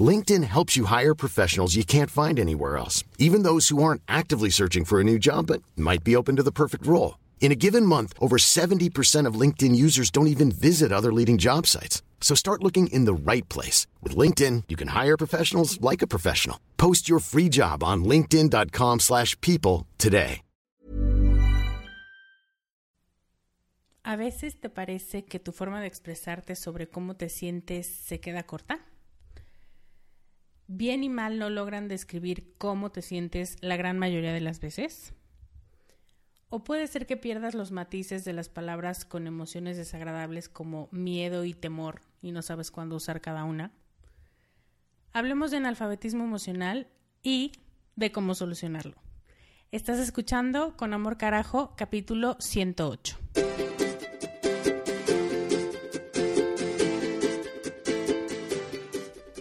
LinkedIn helps you hire professionals you can't find anywhere else, even those who aren't actively searching for a new job but might be open to the perfect role. In a given month, over 70% of LinkedIn users don't even visit other leading job sites. So start looking in the right place. With LinkedIn, you can hire professionals like a professional. Post your free job on linkedin.com slash people today. ¿A veces te parece que tu forma de expresarte sobre cómo te sientes se queda corta? Bien y mal no logran describir cómo te sientes la gran mayoría de las veces? ¿O puede ser que pierdas los matices de las palabras con emociones desagradables como miedo y temor y no sabes cuándo usar cada una? Hablemos de analfabetismo emocional y de cómo solucionarlo. Estás escuchando Con Amor Carajo, capítulo 108.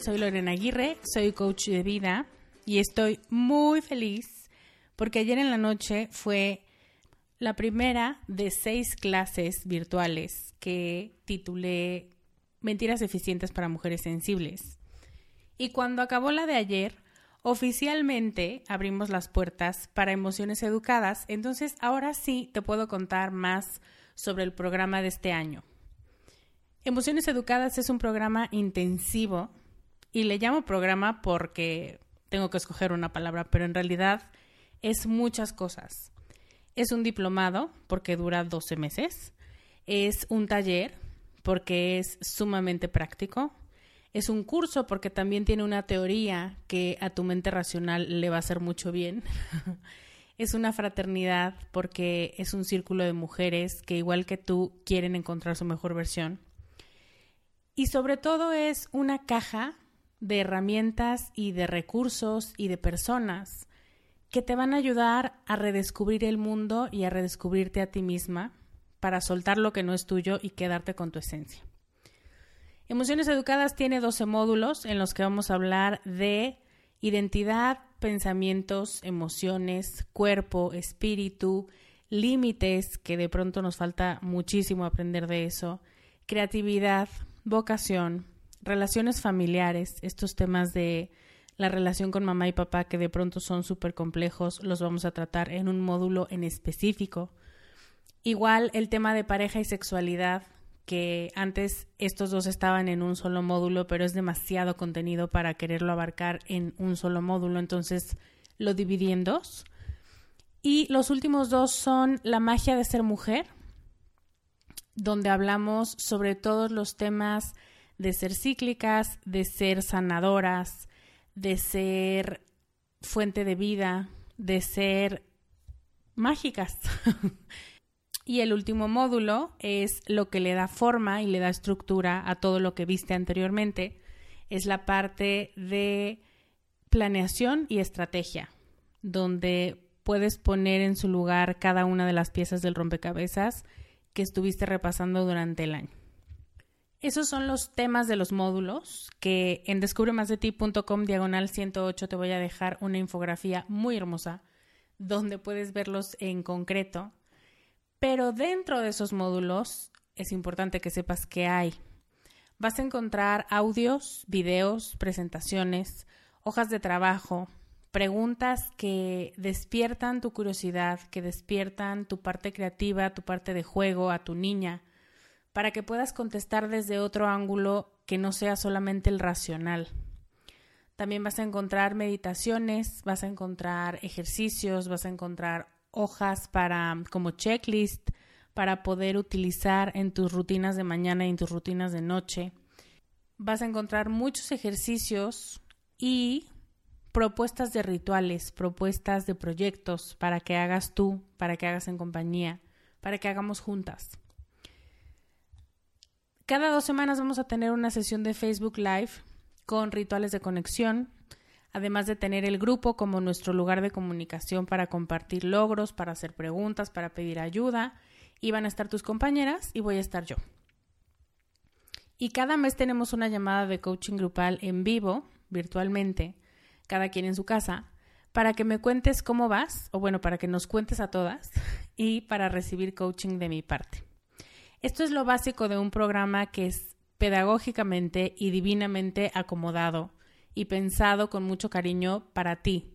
Soy Lorena Aguirre, soy coach de vida y estoy muy feliz porque ayer en la noche fue la primera de seis clases virtuales que titulé Mentiras eficientes para mujeres sensibles. Y cuando acabó la de ayer, oficialmente abrimos las puertas para emociones educadas, entonces ahora sí te puedo contar más sobre el programa de este año. Emociones Educadas es un programa intensivo y le llamo programa porque tengo que escoger una palabra, pero en realidad es muchas cosas. Es un diplomado porque dura 12 meses, es un taller porque es sumamente práctico, es un curso porque también tiene una teoría que a tu mente racional le va a hacer mucho bien. es una fraternidad porque es un círculo de mujeres que igual que tú quieren encontrar su mejor versión y sobre todo es una caja de herramientas y de recursos y de personas que te van a ayudar a redescubrir el mundo y a redescubrirte a ti misma para soltar lo que no es tuyo y quedarte con tu esencia. Emociones Educadas tiene 12 módulos en los que vamos a hablar de identidad, pensamientos, emociones, cuerpo, espíritu, límites, que de pronto nos falta muchísimo aprender de eso, creatividad, vocación, relaciones familiares, estos temas de la relación con mamá y papá que de pronto son súper complejos, los vamos a tratar en un módulo en específico. Igual el tema de pareja y sexualidad, que antes estos dos estaban en un solo módulo, pero es demasiado contenido para quererlo abarcar en un solo módulo, entonces lo dividí en dos. Y los últimos dos son La magia de ser mujer, donde hablamos sobre todos los temas de ser cíclicas, de ser sanadoras, de ser fuente de vida, de ser mágicas. y el último módulo es lo que le da forma y le da estructura a todo lo que viste anteriormente. Es la parte de planeación y estrategia, donde puedes poner en su lugar cada una de las piezas del rompecabezas que estuviste repasando durante el año. Esos son los temas de los módulos que en descubremasdeti.com diagonal 108 te voy a dejar una infografía muy hermosa donde puedes verlos en concreto. Pero dentro de esos módulos es importante que sepas que hay. Vas a encontrar audios, videos, presentaciones, hojas de trabajo, preguntas que despiertan tu curiosidad, que despiertan tu parte creativa, tu parte de juego a tu niña para que puedas contestar desde otro ángulo que no sea solamente el racional. También vas a encontrar meditaciones, vas a encontrar ejercicios, vas a encontrar hojas para como checklist para poder utilizar en tus rutinas de mañana y en tus rutinas de noche. Vas a encontrar muchos ejercicios y propuestas de rituales, propuestas de proyectos para que hagas tú, para que hagas en compañía, para que hagamos juntas. Cada dos semanas vamos a tener una sesión de Facebook Live con rituales de conexión, además de tener el grupo como nuestro lugar de comunicación para compartir logros, para hacer preguntas, para pedir ayuda. Y van a estar tus compañeras y voy a estar yo. Y cada mes tenemos una llamada de coaching grupal en vivo, virtualmente, cada quien en su casa, para que me cuentes cómo vas, o bueno, para que nos cuentes a todas, y para recibir coaching de mi parte. Esto es lo básico de un programa que es pedagógicamente y divinamente acomodado y pensado con mucho cariño para ti.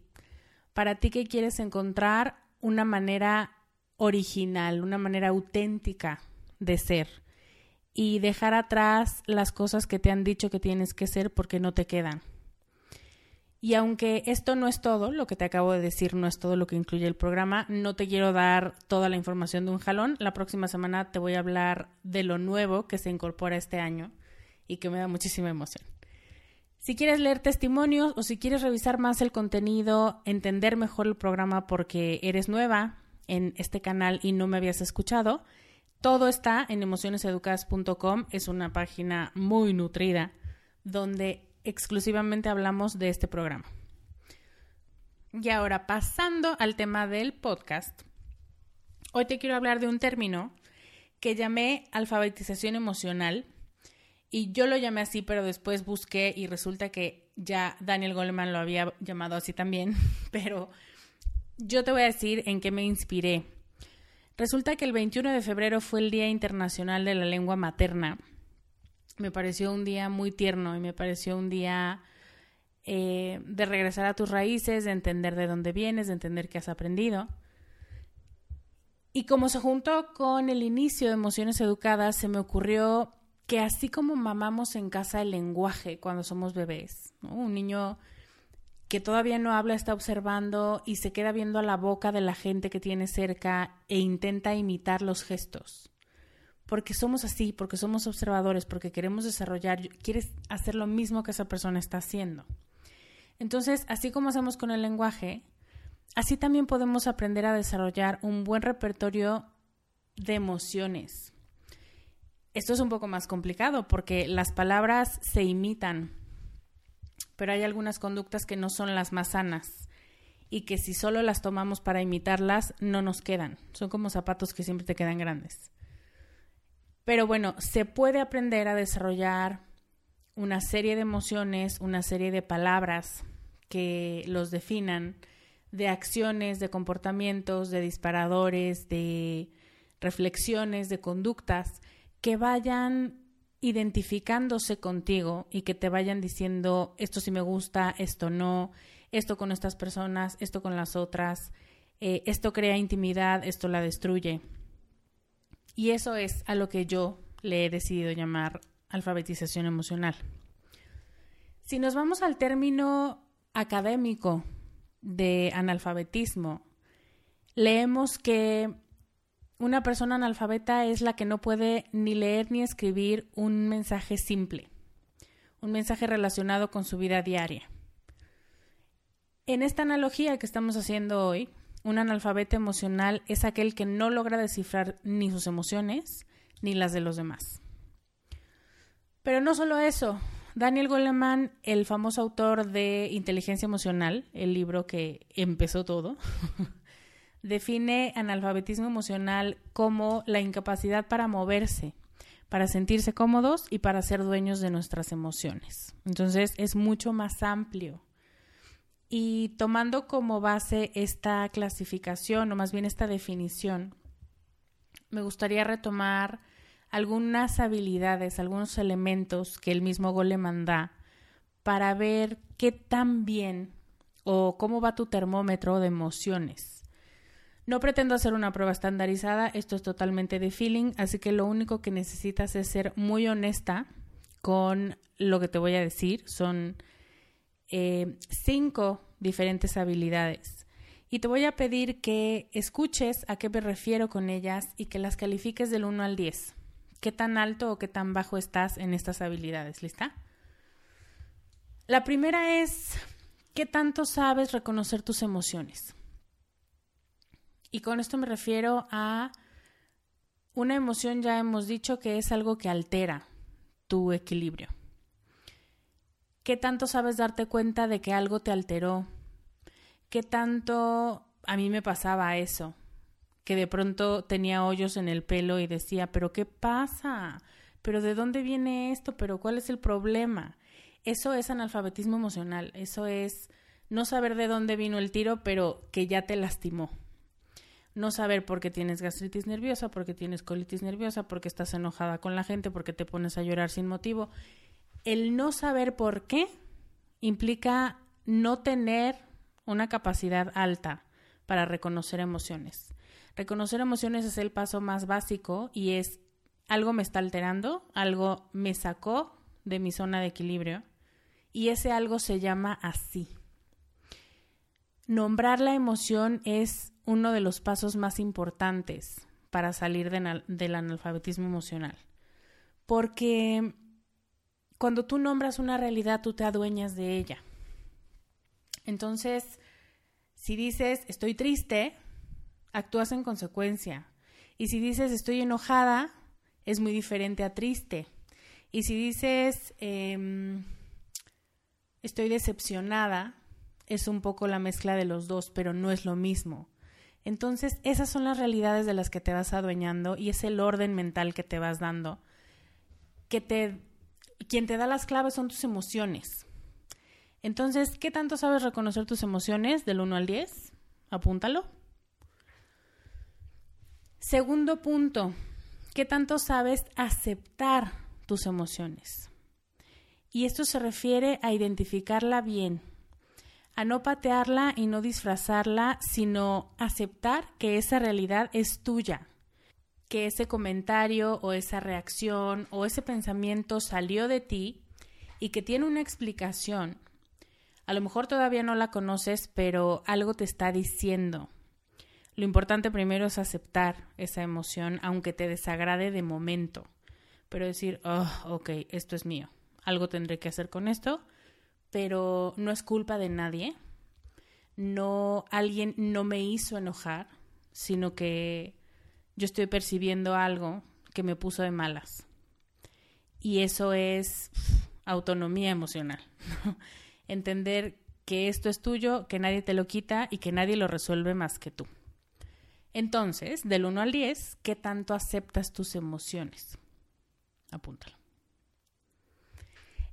Para ti que quieres encontrar una manera original, una manera auténtica de ser y dejar atrás las cosas que te han dicho que tienes que ser porque no te quedan. Y aunque esto no es todo, lo que te acabo de decir no es todo lo que incluye el programa, no te quiero dar toda la información de un jalón. La próxima semana te voy a hablar de lo nuevo que se incorpora este año y que me da muchísima emoción. Si quieres leer testimonios o si quieres revisar más el contenido, entender mejor el programa porque eres nueva en este canal y no me habías escuchado, todo está en emocioneseducadas.com. Es una página muy nutrida donde exclusivamente hablamos de este programa. Y ahora pasando al tema del podcast, hoy te quiero hablar de un término que llamé alfabetización emocional y yo lo llamé así, pero después busqué y resulta que ya Daniel Goleman lo había llamado así también, pero yo te voy a decir en qué me inspiré. Resulta que el 21 de febrero fue el Día Internacional de la Lengua Materna me pareció un día muy tierno y me pareció un día eh, de regresar a tus raíces, de entender de dónde vienes, de entender qué has aprendido. Y como se juntó con el inicio de Emociones Educadas, se me ocurrió que así como mamamos en casa el lenguaje cuando somos bebés, un niño que todavía no habla está observando y se queda viendo a la boca de la gente que tiene cerca e intenta imitar los gestos porque somos así, porque somos observadores, porque queremos desarrollar, quieres hacer lo mismo que esa persona está haciendo. Entonces, así como hacemos con el lenguaje, así también podemos aprender a desarrollar un buen repertorio de emociones. Esto es un poco más complicado porque las palabras se imitan, pero hay algunas conductas que no son las más sanas y que si solo las tomamos para imitarlas no nos quedan. Son como zapatos que siempre te quedan grandes. Pero bueno, se puede aprender a desarrollar una serie de emociones, una serie de palabras que los definan, de acciones, de comportamientos, de disparadores, de reflexiones, de conductas que vayan identificándose contigo y que te vayan diciendo esto sí me gusta, esto no, esto con estas personas, esto con las otras, eh, esto crea intimidad, esto la destruye. Y eso es a lo que yo le he decidido llamar alfabetización emocional. Si nos vamos al término académico de analfabetismo, leemos que una persona analfabeta es la que no puede ni leer ni escribir un mensaje simple, un mensaje relacionado con su vida diaria. En esta analogía que estamos haciendo hoy, un analfabeto emocional es aquel que no logra descifrar ni sus emociones ni las de los demás. Pero no solo eso, Daniel Goleman, el famoso autor de Inteligencia Emocional, el libro que empezó todo, define analfabetismo emocional como la incapacidad para moverse, para sentirse cómodos y para ser dueños de nuestras emociones. Entonces es mucho más amplio. Y tomando como base esta clasificación, o más bien esta definición, me gustaría retomar algunas habilidades, algunos elementos que el mismo Goleman da para ver qué tan bien o cómo va tu termómetro de emociones. No pretendo hacer una prueba estandarizada, esto es totalmente de feeling, así que lo único que necesitas es ser muy honesta con lo que te voy a decir. Son eh, cinco diferentes habilidades. Y te voy a pedir que escuches a qué me refiero con ellas y que las califiques del 1 al 10 qué tan alto o qué tan bajo estás en estas habilidades. ¿Lista? La primera es qué tanto sabes reconocer tus emociones. Y con esto me refiero a una emoción, ya hemos dicho que es algo que altera tu equilibrio. ¿Qué tanto sabes darte cuenta de que algo te alteró? ¿Qué tanto a mí me pasaba eso? que de pronto tenía hoyos en el pelo y decía, pero ¿qué pasa? ¿Pero de dónde viene esto? ¿Pero cuál es el problema? Eso es analfabetismo emocional, eso es no saber de dónde vino el tiro, pero que ya te lastimó. No saber por qué tienes gastritis nerviosa, por qué tienes colitis nerviosa, por qué estás enojada con la gente, por qué te pones a llorar sin motivo. El no saber por qué implica no tener una capacidad alta para reconocer emociones. Reconocer emociones es el paso más básico y es algo me está alterando, algo me sacó de mi zona de equilibrio y ese algo se llama así. Nombrar la emoción es uno de los pasos más importantes para salir del analfabetismo emocional. Porque cuando tú nombras una realidad, tú te adueñas de ella. Entonces, si dices estoy triste, actúas en consecuencia. Y si dices estoy enojada, es muy diferente a triste. Y si dices em, estoy decepcionada, es un poco la mezcla de los dos, pero no es lo mismo. Entonces, esas son las realidades de las que te vas adueñando y es el orden mental que te vas dando. Que te, quien te da las claves son tus emociones. Entonces, ¿qué tanto sabes reconocer tus emociones del 1 al 10? Apúntalo. Segundo punto, ¿qué tanto sabes aceptar tus emociones? Y esto se refiere a identificarla bien, a no patearla y no disfrazarla, sino aceptar que esa realidad es tuya, que ese comentario o esa reacción o ese pensamiento salió de ti y que tiene una explicación. A lo mejor todavía no la conoces, pero algo te está diciendo, lo importante primero es aceptar esa emoción, aunque te desagrade de momento, pero decir, oh, ok, esto es mío, algo tendré que hacer con esto, pero no es culpa de nadie, no, alguien no me hizo enojar, sino que yo estoy percibiendo algo que me puso de malas. Y eso es autonomía emocional. Entender que esto es tuyo, que nadie te lo quita y que nadie lo resuelve más que tú. Entonces, del 1 al 10, ¿qué tanto aceptas tus emociones? Apúntalo.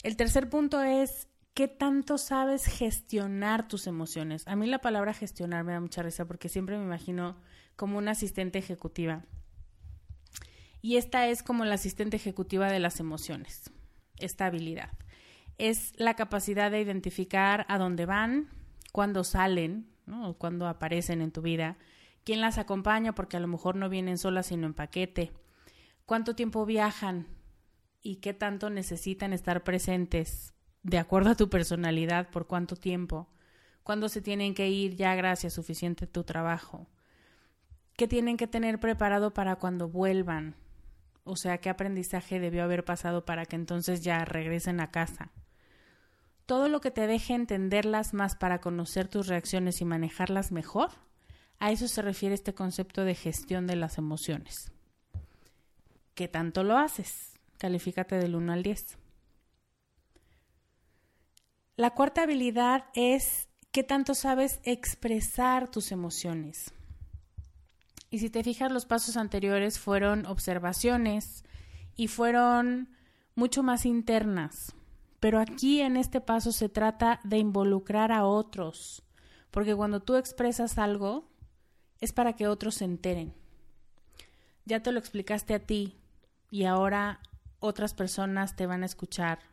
El tercer punto es, ¿qué tanto sabes gestionar tus emociones? A mí la palabra gestionar me da mucha risa porque siempre me imagino como una asistente ejecutiva. Y esta es como la asistente ejecutiva de las emociones, esta habilidad. Es la capacidad de identificar a dónde van, cuándo salen, o cuándo aparecen en tu vida, quién las acompaña, porque a lo mejor no vienen solas sino en paquete, cuánto tiempo viajan y qué tanto necesitan estar presentes de acuerdo a tu personalidad, por cuánto tiempo, cuándo se tienen que ir ya gracias suficiente tu trabajo, qué tienen que tener preparado para cuando vuelvan, o sea, qué aprendizaje debió haber pasado para que entonces ya regresen a casa. Todo lo que te deje entenderlas más para conocer tus reacciones y manejarlas mejor, a eso se refiere este concepto de gestión de las emociones. ¿Qué tanto lo haces? Califícate del 1 al 10. La cuarta habilidad es qué tanto sabes expresar tus emociones. Y si te fijas, los pasos anteriores fueron observaciones y fueron mucho más internas. Pero aquí en este paso se trata de involucrar a otros, porque cuando tú expresas algo es para que otros se enteren. Ya te lo explicaste a ti y ahora otras personas te van a escuchar.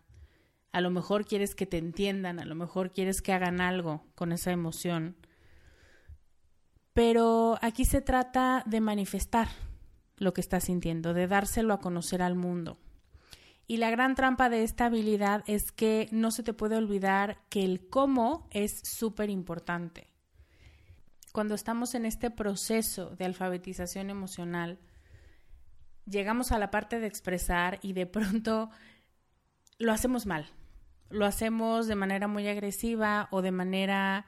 A lo mejor quieres que te entiendan, a lo mejor quieres que hagan algo con esa emoción pero aquí se trata de manifestar lo que estás sintiendo, de dárselo a conocer al mundo. Y la gran trampa de esta habilidad es que no se te puede olvidar que el cómo es súper importante. Cuando estamos en este proceso de alfabetización emocional, llegamos a la parte de expresar y de pronto lo hacemos mal. Lo hacemos de manera muy agresiva o de manera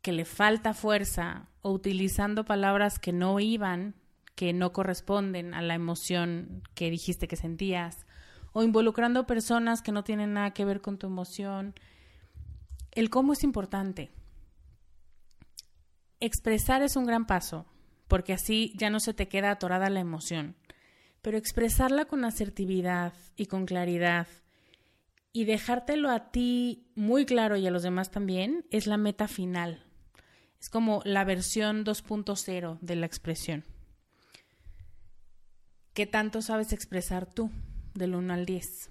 que le falta fuerza o utilizando palabras que no iban, que no corresponden a la emoción que dijiste que sentías, o involucrando personas que no tienen nada que ver con tu emoción. El cómo es importante. Expresar es un gran paso, porque así ya no se te queda atorada la emoción, pero expresarla con asertividad y con claridad y dejártelo a ti muy claro y a los demás también es la meta final, es como la versión 2.0 de la expresión. ¿Qué tanto sabes expresar tú del 1 al 10?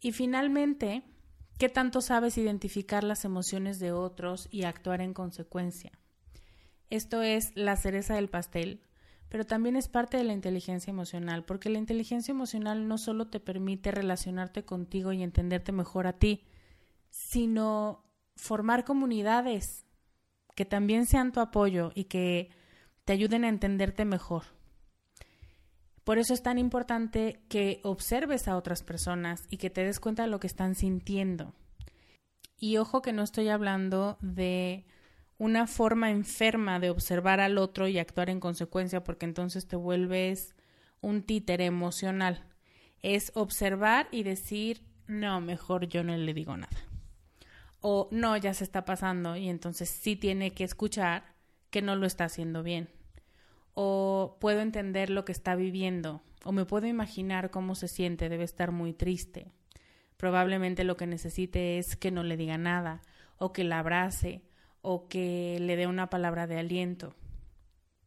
Y finalmente, ¿qué tanto sabes identificar las emociones de otros y actuar en consecuencia? Esto es la cereza del pastel pero también es parte de la inteligencia emocional, porque la inteligencia emocional no solo te permite relacionarte contigo y entenderte mejor a ti, sino formar comunidades que también sean tu apoyo y que te ayuden a entenderte mejor. Por eso es tan importante que observes a otras personas y que te des cuenta de lo que están sintiendo. Y ojo que no estoy hablando de una forma enferma de observar al otro y actuar en consecuencia, porque entonces te vuelves un títere emocional. Es observar y decir, no, mejor yo no le digo nada. O no, ya se está pasando y entonces sí tiene que escuchar que no lo está haciendo bien. O puedo entender lo que está viviendo. O me puedo imaginar cómo se siente, debe estar muy triste. Probablemente lo que necesite es que no le diga nada, o que la abrace, o que le dé una palabra de aliento.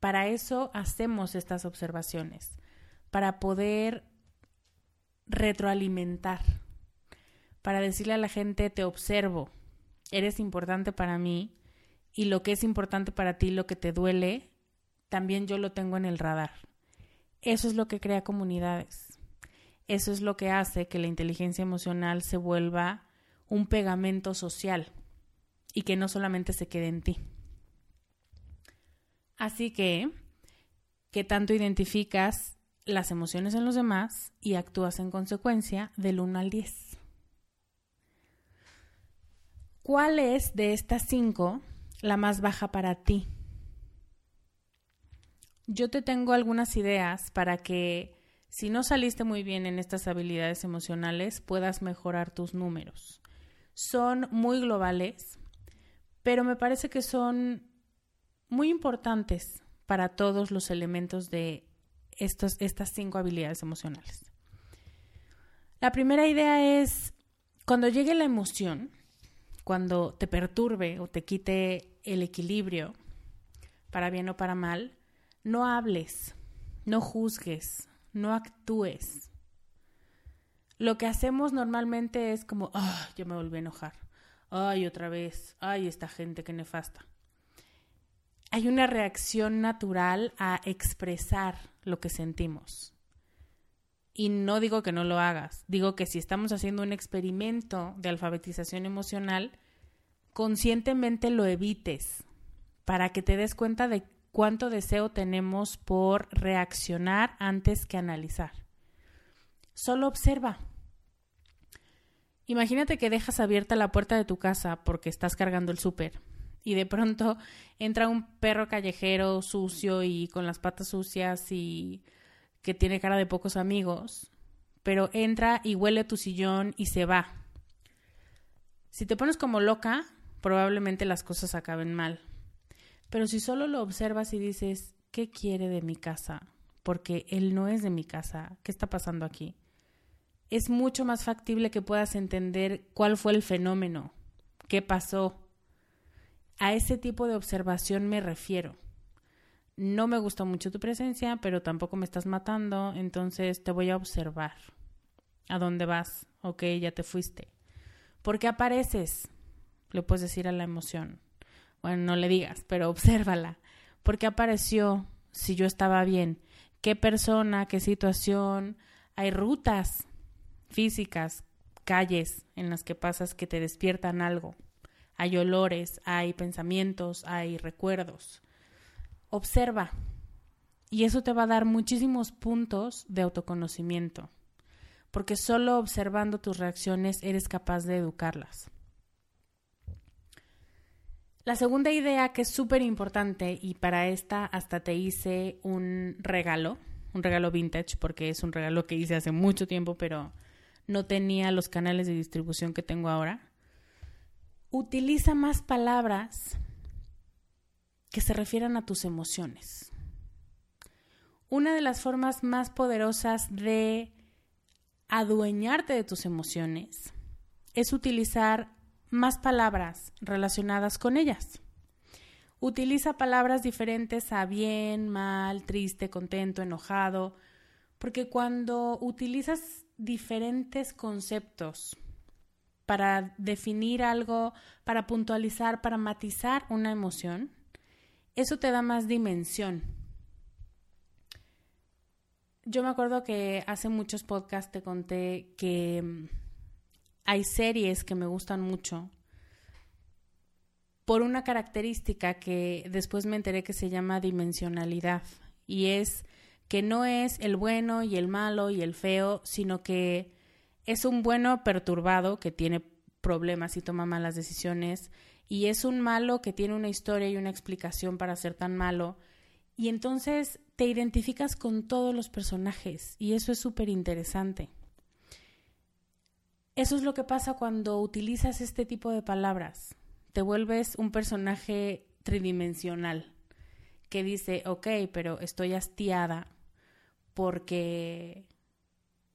Para eso hacemos estas observaciones, para poder retroalimentar, para decirle a la gente te observo, eres importante para mí y lo que es importante para ti, lo que te duele, también yo lo tengo en el radar. Eso es lo que crea comunidades. Eso es lo que hace que la inteligencia emocional se vuelva un pegamento social y que no solamente se quede en ti. Así que, ¿qué tanto identificas las emociones en los demás y actúas en consecuencia del 1 al 10? ¿Cuál es de estas cinco la más baja para ti? Yo te tengo algunas ideas para que si no saliste muy bien en estas habilidades emocionales puedas mejorar tus números. Son muy globales, pero me parece que son muy importantes para todos los elementos de estos, estas cinco habilidades emocionales. La primera idea es, cuando llegue la emoción, cuando te perturbe o te quite el equilibrio, para bien o para mal, no hables, no juzgues, no actúes. Lo que hacemos normalmente es como, ah, yo me volví a enojar. Ay, otra vez. Ay, esta gente que nefasta. Hay una reacción natural a expresar lo que sentimos. Y no digo que no lo hagas, digo que si estamos haciendo un experimento de alfabetización emocional, conscientemente lo evites para que te des cuenta de cuánto deseo tenemos por reaccionar antes que analizar. Solo observa. Imagínate que dejas abierta la puerta de tu casa porque estás cargando el súper y de pronto entra un perro callejero sucio y con las patas sucias y que tiene cara de pocos amigos, pero entra y huele tu sillón y se va. Si te pones como loca, probablemente las cosas acaben mal. Pero si solo lo observas y dices, ¿qué quiere de mi casa? Porque él no es de mi casa. ¿Qué está pasando aquí? Es mucho más factible que puedas entender cuál fue el fenómeno, qué pasó. A ese tipo de observación me refiero. No me gusta mucho tu presencia, pero tampoco me estás matando, entonces te voy a observar. ¿A dónde vas? Ok, ya te fuiste. ¿Por qué apareces? Le puedes decir a la emoción bueno, no le digas, pero obsérvala. ¿Por qué apareció? Si yo estaba bien. ¿Qué persona? ¿Qué situación? Hay rutas físicas, calles en las que pasas que te despiertan algo. Hay olores, hay pensamientos, hay recuerdos. Observa. Y eso te va a dar muchísimos puntos de autoconocimiento, porque solo observando tus reacciones eres capaz de educarlas. La segunda idea que es súper importante y para esta hasta te hice un regalo, un regalo vintage porque es un regalo que hice hace mucho tiempo pero no tenía los canales de distribución que tengo ahora. Utiliza más palabras que se refieran a tus emociones. Una de las formas más poderosas de adueñarte de tus emociones es utilizar más palabras relacionadas con ellas. Utiliza palabras diferentes a bien, mal, triste, contento, enojado, porque cuando utilizas diferentes conceptos para definir algo, para puntualizar, para matizar una emoción, eso te da más dimensión. Yo me acuerdo que hace muchos podcasts te conté que mm, hay series que me gustan mucho por una característica que después me enteré que se llama dimensionalidad y es que no es el bueno y el malo y el feo, sino que es un bueno perturbado que tiene problemas y toma malas decisiones y es un malo que tiene una historia y una explicación para ser tan malo y entonces te identificas con todos los personajes y eso es súper interesante. Eso es lo que pasa cuando utilizas este tipo de palabras. Te vuelves un personaje tridimensional que dice, ok, pero estoy hastiada porque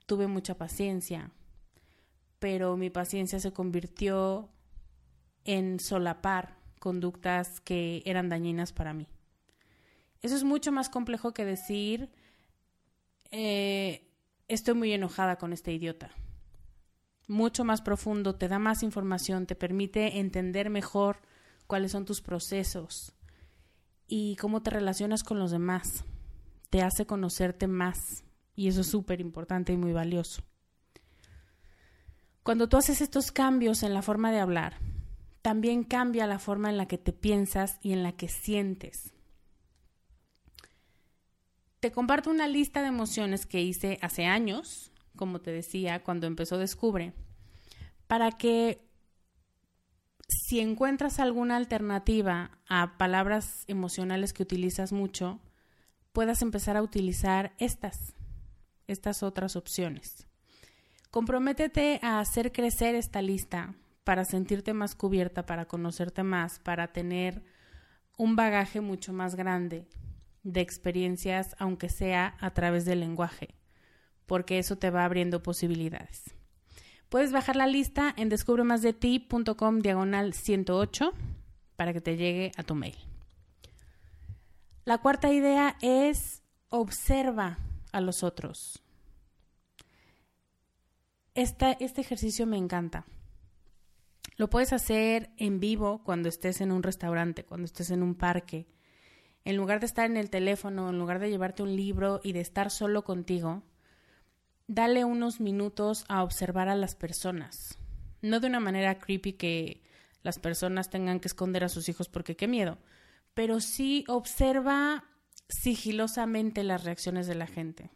tuve mucha paciencia, pero mi paciencia se convirtió en solapar conductas que eran dañinas para mí. Eso es mucho más complejo que decir, eh, estoy muy enojada con este idiota mucho más profundo, te da más información, te permite entender mejor cuáles son tus procesos y cómo te relacionas con los demás. Te hace conocerte más y eso es súper importante y muy valioso. Cuando tú haces estos cambios en la forma de hablar, también cambia la forma en la que te piensas y en la que sientes. Te comparto una lista de emociones que hice hace años como te decía, cuando empezó Descubre, para que si encuentras alguna alternativa a palabras emocionales que utilizas mucho, puedas empezar a utilizar estas, estas otras opciones. Comprométete a hacer crecer esta lista para sentirte más cubierta, para conocerte más, para tener un bagaje mucho más grande de experiencias, aunque sea a través del lenguaje, porque eso te va abriendo posibilidades. Puedes bajar la lista en descubremasdeti.com diagonal 108 para que te llegue a tu mail. La cuarta idea es observa a los otros. este ejercicio me encanta. Lo puedes hacer en vivo cuando estés en un restaurante, cuando estés en un parque. En lugar de estar en el teléfono, en lugar de llevarte un libro y de estar solo contigo, dale unos minutos a observar a las personas. No de una manera creepy que las personas tengan que esconder a sus hijos porque qué miedo, pero sí observa sigilosamente las reacciones de la gente.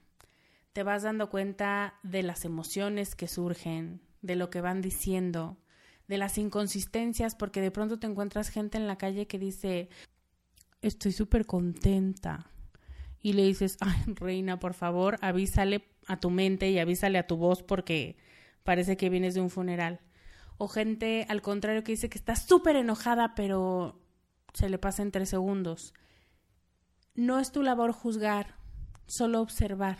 Te vas dando cuenta de las emociones que surgen, de lo que van diciendo, de las inconsistencias, porque de pronto te encuentras gente en la calle que dice, estoy súper contenta. Y le dices, ay, reina, por favor, avísale a tu mente y avísale a tu voz porque parece que vienes de un funeral. O gente al contrario que dice que está súper enojada, pero se le pasa en tres segundos. No es tu labor juzgar, solo observar,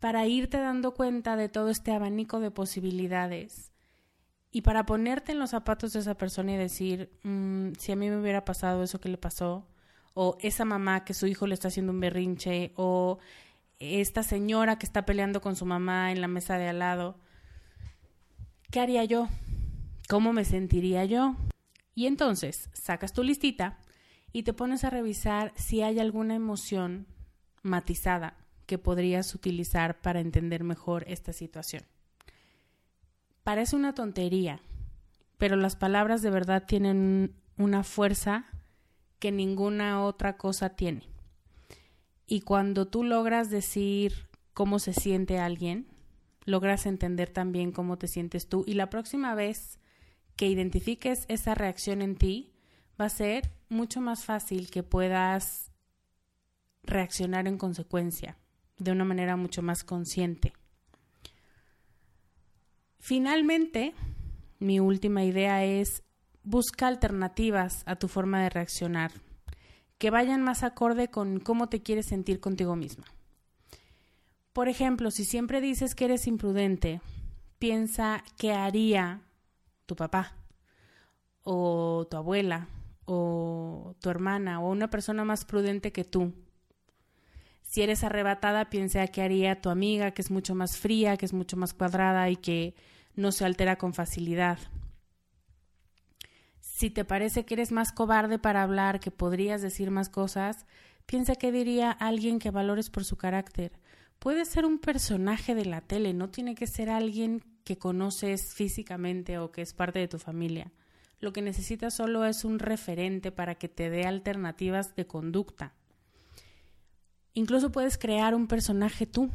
para irte dando cuenta de todo este abanico de posibilidades y para ponerte en los zapatos de esa persona y decir, mm, si a mí me hubiera pasado eso que le pasó, o esa mamá que su hijo le está haciendo un berrinche, o esta señora que está peleando con su mamá en la mesa de al lado, ¿qué haría yo? ¿Cómo me sentiría yo? Y entonces sacas tu listita y te pones a revisar si hay alguna emoción matizada que podrías utilizar para entender mejor esta situación. Parece una tontería, pero las palabras de verdad tienen una fuerza que ninguna otra cosa tiene. Y cuando tú logras decir cómo se siente alguien, logras entender también cómo te sientes tú. Y la próxima vez que identifiques esa reacción en ti, va a ser mucho más fácil que puedas reaccionar en consecuencia, de una manera mucho más consciente. Finalmente, mi última idea es busca alternativas a tu forma de reaccionar que vayan más acorde con cómo te quieres sentir contigo misma. Por ejemplo, si siempre dices que eres imprudente, piensa qué haría tu papá o tu abuela o tu hermana o una persona más prudente que tú. Si eres arrebatada, piensa qué haría tu amiga, que es mucho más fría, que es mucho más cuadrada y que no se altera con facilidad. Si te parece que eres más cobarde para hablar, que podrías decir más cosas, piensa qué diría alguien que valores por su carácter. Puede ser un personaje de la tele, no tiene que ser alguien que conoces físicamente o que es parte de tu familia. Lo que necesitas solo es un referente para que te dé alternativas de conducta. Incluso puedes crear un personaje tú,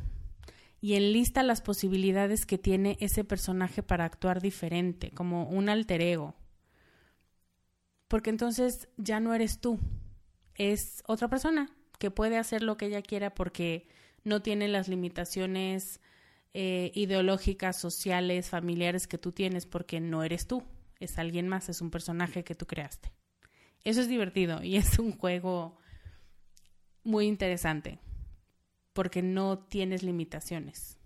y enlista las posibilidades que tiene ese personaje para actuar diferente, como un alter ego. Porque entonces ya no eres tú, es otra persona que puede hacer lo que ella quiera porque no tiene las limitaciones eh, ideológicas, sociales, familiares que tú tienes porque no eres tú, es alguien más, es un personaje que tú creaste. Eso es divertido y es un juego muy interesante porque no tienes limitaciones.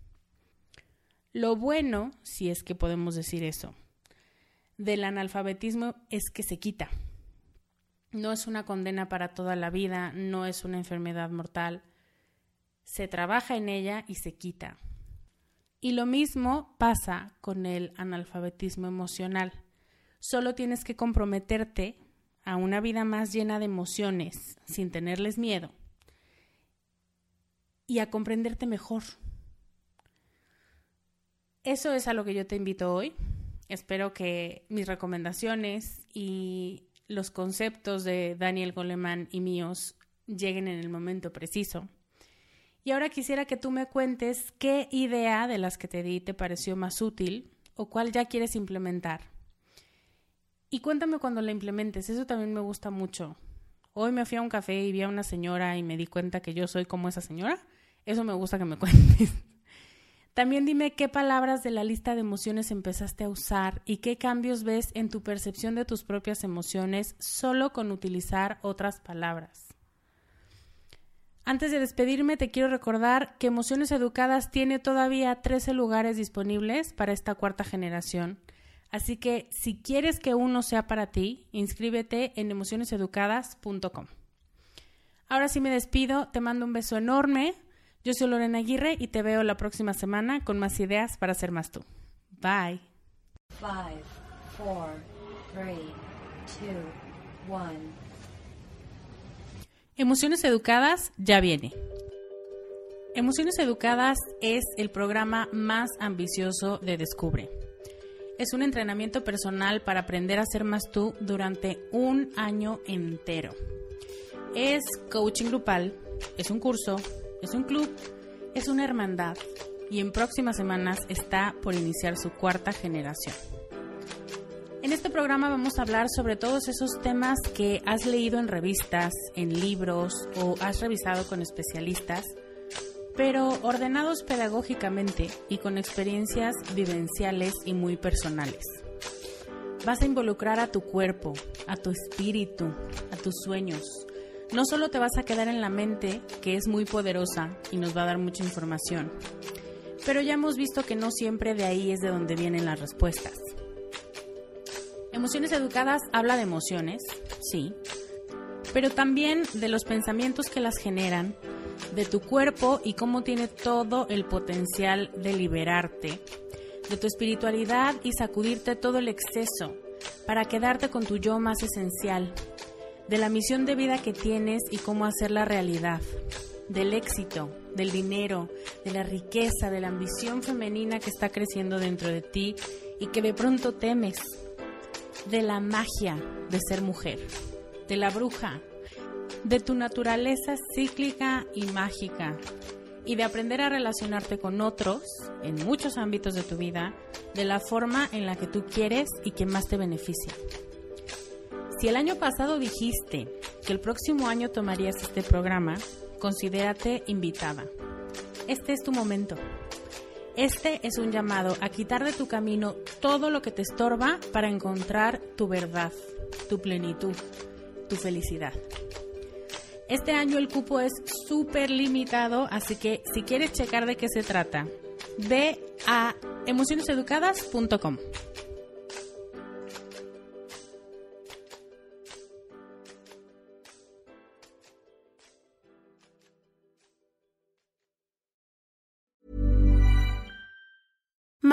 Lo bueno, si es que podemos decir eso, del analfabetismo es que se quita. No es una condena para toda la vida, no es una enfermedad mortal. Se trabaja en ella y se quita. Y lo mismo pasa con el analfabetismo emocional. Solo tienes que comprometerte a una vida más llena de emociones, sin tenerles miedo y a comprenderte mejor. Eso es a lo que yo te invito hoy. Espero que mis recomendaciones y los conceptos de Daniel Goleman y míos lleguen en el momento preciso. Y ahora quisiera que tú me cuentes qué idea de las que te di te pareció más útil o cuál ya quieres implementar. Y cuéntame cuando la implementes, eso también me gusta mucho. Hoy me fui a un café y vi a una señora y me di cuenta que yo soy como esa señora eso me gusta que me cuentes. También dime qué palabras de la lista de emociones empezaste a usar y qué cambios ves en tu percepción de tus propias emociones solo con utilizar otras palabras. Antes de despedirme, te quiero recordar que Emociones Educadas tiene todavía 13 lugares disponibles para esta cuarta generación. Así que si quieres que uno sea para ti, inscríbete en emocioneseducadas.com. Ahora sí me despido, te mando un beso enorme. Yo soy Lorena Aguirre y te veo la próxima semana con más ideas para ser más tú. Bye. Five, four, three, two, one. Emociones Educadas ya viene. Emociones Educadas es el programa más ambicioso de Descubre. Es un entrenamiento personal para aprender a ser más tú durante un año entero. Es coaching grupal, es un curso, es un club, es una hermandad y en próximas semanas está por iniciar su cuarta generación. En este programa vamos a hablar sobre todos esos temas que has leído en revistas, en libros o has revisado con especialistas, pero ordenados pedagógicamente y con experiencias vivenciales y muy personales. Vas a involucrar a tu cuerpo, a tu espíritu, a tus sueños, no solo te vas a quedar en la mente, que es muy poderosa y nos va a dar mucha información, pero ya hemos visto que no siempre de ahí es de donde vienen las respuestas. Emociones Educadas habla de emociones, sí, pero también de los pensamientos que las generan, de tu cuerpo y cómo tiene todo el potencial de liberarte, de tu espiritualidad y sacudirte todo el exceso para quedarte con tu yo más esencial, de la misión de vida que tienes y cómo hacerla realidad, del éxito, del dinero, de la riqueza, de la ambición femenina que está creciendo dentro de ti y que de pronto temes, de la magia de ser mujer, de la bruja, de tu naturaleza cíclica y mágica y de aprender a relacionarte con otros en muchos ámbitos de tu vida de la forma en la que tú quieres y que más te beneficia. Si el año pasado dijiste que el próximo año tomarías este programa, considérate invitada. Este es tu momento. Este es un llamado a quitar de tu camino todo lo que te estorba para encontrar tu verdad, tu plenitud, tu felicidad. Este año el cupo es súper limitado, así que si quieres checar de qué se trata, ve a emocioneseducadas.com.